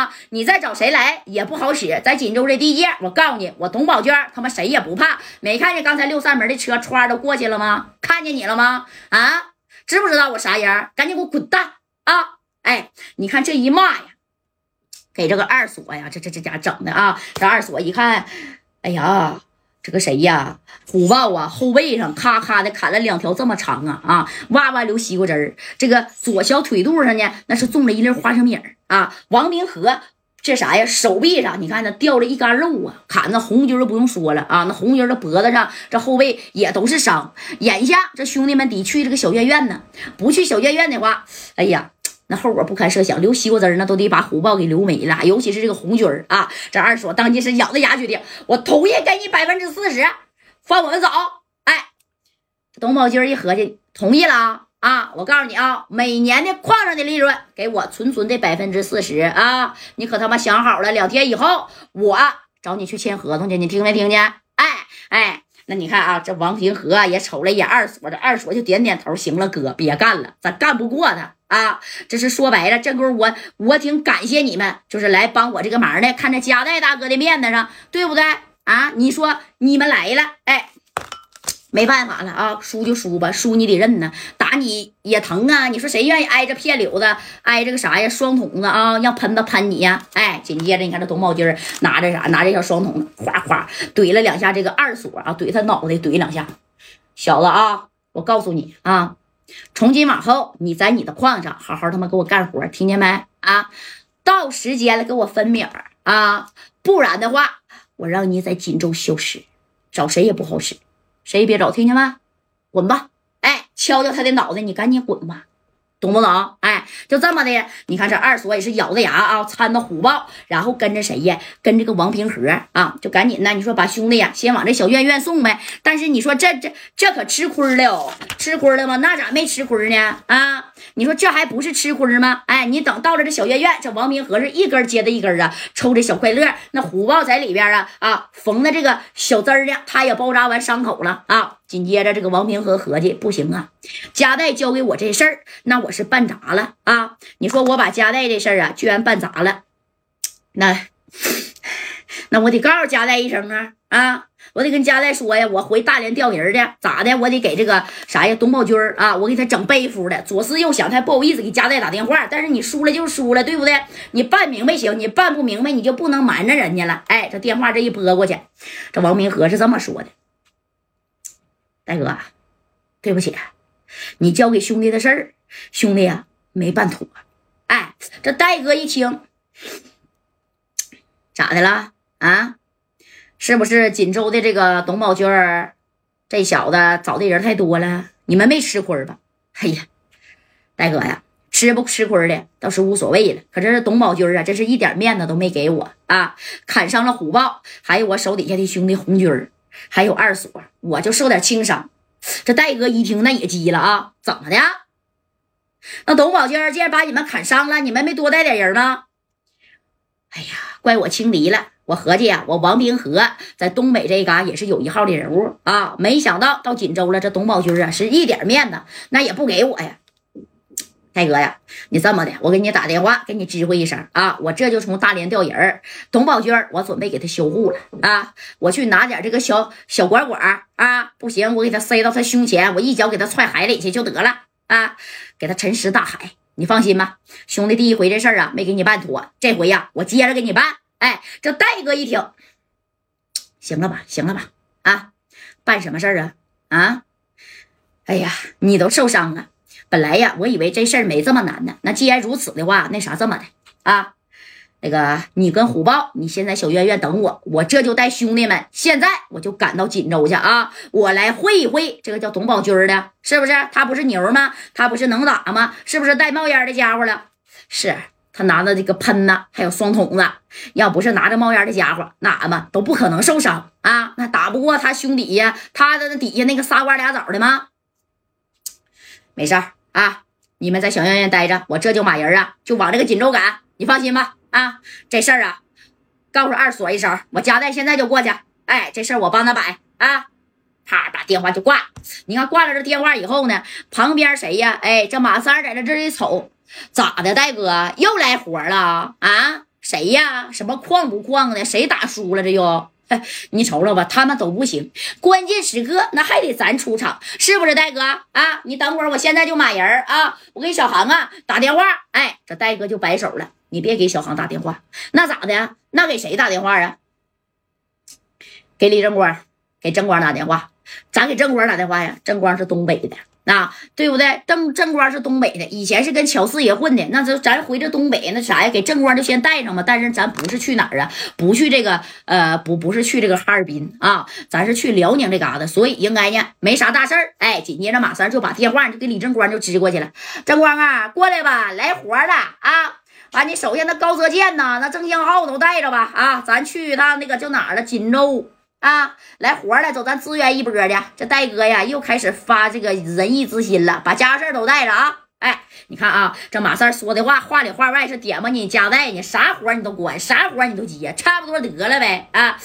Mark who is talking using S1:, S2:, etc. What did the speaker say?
S1: 啊你再找谁来也不好使，在锦州这地界，我告诉你，我董宝娟他妈谁也不怕。没看见刚才六扇门的车歘都过去了吗？看见你了吗？啊，知不知道我啥人？赶紧给我滚蛋啊！哎，你看这一骂呀，给这个二锁呀，这这这家整的啊！这二锁一看，哎呀。这个谁呀？虎豹啊，后背上咔咔的砍了两条这么长啊啊，哇哇流西瓜汁儿。这个左小腿肚上呢，那是种了一粒花生米儿啊。王明和这啥呀？手臂上你看那掉了一干肉啊，砍那红军儿不用说了啊，那红军的脖子上这后背也都是伤。眼下这兄弟们得去这个小院院呢，不去小院院的话，哎呀。那后果不堪设想，留西瓜汁儿那都得把虎豹给留没了。尤其是这个红军儿啊，这二锁当即是咬着牙决定，我同意给你百分之四十，放我们走。哎，董宝军一合计，同意了啊！啊我告诉你啊，每年的矿上的利润给我纯纯的百分之四十啊！你可他妈想好了，两天以后我找你去签合同去，你听没听见？哎哎。那你看啊，这王平和也瞅了一眼二锁，这二锁就点点头，行了，哥，别干了，咱干不过他啊。这是说白了，这功夫我我挺感谢你们，就是来帮我这个忙的，看在加代大哥的面子上，对不对啊？你说你们来了，哎。没办法了啊，输就输吧，输你得认呢，打你也疼啊。你说谁愿意挨着片柳子，挨着个啥呀？双筒子啊，让喷子喷你呀？哎，紧接着你看这董宝金拿着啥？拿着小双筒子，哗哗怼了两下这个二锁啊，怼他脑袋怼两下。小子啊，我告诉你啊，从今往后你在你的矿上好好他妈给我干活，听见没啊？到时间了给我分米儿啊，不然的话我让你在锦州消失，找谁也不好使。谁也别找，听见吗？滚吧！哎，敲敲他的脑袋，你赶紧滚吧，懂不懂？哎，就这么的。你看这二锁也是咬着牙啊，掺着虎豹，然后跟着谁呀？跟这个王平和啊，就赶紧的。你说把兄弟呀，先往这小院院送呗。但是你说这这这可吃亏了，吃亏了吗？那咋没吃亏呢？啊？你说这还不是吃亏吗？哎，你等到了这小院院，这王平和是一根接着一根啊，抽着小快乐。那虎豹在里边啊啊，缝的这个小针儿呢，他也包扎完伤口了啊。紧接着这个王平和合计，不行啊，夹带交给我这事儿，那我是办砸了啊。你说我把夹带这事儿啊，居然办砸了，那那我得告诉夹带一声啊啊。我得跟家代说呀，我回大连调人去，咋的？我得给这个啥呀，董宝军啊，我给他整背夫的。左思右想，他不好意思给家代打电话。但是你输了就输了，对不对？你办明白行，你办不明白，你就不能瞒着人家了。哎，这电话这一拨过去，这王明和是这么说的：“大哥，对不起，你交给兄弟的事儿，兄弟呀没办妥。”哎，这戴哥一听，咋的了啊？是不是锦州的这个董宝军儿，这小子找的人太多了？你们没吃亏吧？哎呀，大哥呀，吃不吃亏的倒是无所谓了。可这董宝军啊，这是一点面子都没给我啊！砍伤了虎豹，还有我手底下的兄弟红军儿，还有二锁，我就受点轻伤。这戴哥一听，那也急了啊！怎么的？那董宝军竟然把你们砍伤了，你们没多带点人吗？哎呀，怪我轻敌了。我合计呀，我王冰河在东北这嘎也是有一号的人物啊，没想到到锦州了，这董宝军啊是一点面子那也不给我呀。大哥呀，你这么的，我给你打电话，给你知会一声啊，我这就从大连调人儿，董宝军我准备给他修护了啊，我去拿点这个小小管管啊，不行，我给他塞到他胸前，我一脚给他踹海里去就得了啊，给他沉尸大海。你放心吧，兄弟，第一回这事儿啊没给你办妥，这回呀我接着给你办。哎，这戴哥一听，行了吧，行了吧，啊，办什么事儿啊？啊，哎呀，你都受伤了。本来呀，我以为这事儿没这么难呢。那既然如此的话，那啥，这么的啊，那个你跟虎豹，你先在小院院等我，我这就带兄弟们，现在我就赶到锦州去啊，我来会一会这个叫董宝军的，是不是？他不是牛吗？他不是能打吗？是不是带冒烟的家伙了？是。他拿着这个喷子，还有双筒子，要不是拿着冒烟的家伙，那俺们都不可能受伤啊！那打不过他兄弟呀，他的底下那个仨瓜俩枣的吗？没事儿啊，你们在小院院待着，我这就马人啊，就往这个锦州赶。你放心吧，啊，这事儿啊，告诉二锁一声，我家代现在就过去。哎，这事儿我帮他摆啊。啪，把电话就挂。你看挂了这电话以后呢，旁边谁呀？哎，这马三在这这一瞅。咋的，戴哥又来活了啊？谁呀？什么矿不矿的？谁打输了？这又？你瞅瞅吧，他们都不行，关键时刻那还得咱出场，是不是，戴哥啊？你等会儿，我现在就满人啊！我给小航啊打电话，哎，这戴哥就摆手了，你别给小航打电话，那咋的？那给谁打电话啊？给李正光，给正光打电话，咋给正光打电话呀？正光是东北的。啊，对不对？正正光是东北的，以前是跟乔四爷混的。那就咱回这东北，那啥呀？给正光就先带上吧。但是咱不是去哪儿啊？不去这个呃，不不是去这个哈尔滨啊，咱是去辽宁这嘎达，所以应该呢没啥大事儿。哎，紧接着马三就把电话就给李正光就支过去了。正光啊，过来吧，来活了啊！把你手下那高泽健呐，那郑香浩都带着吧啊！咱去一趟那个叫哪儿了？锦州。啊，来活了，走，咱支援一波的。这戴哥呀，又开始发这个仁义之心了，把家事都带着啊。哎，你看啊，这马三说的话，话里话外是点吧你加带你，啥活你都管，啥活你都接，差不多得了呗啊。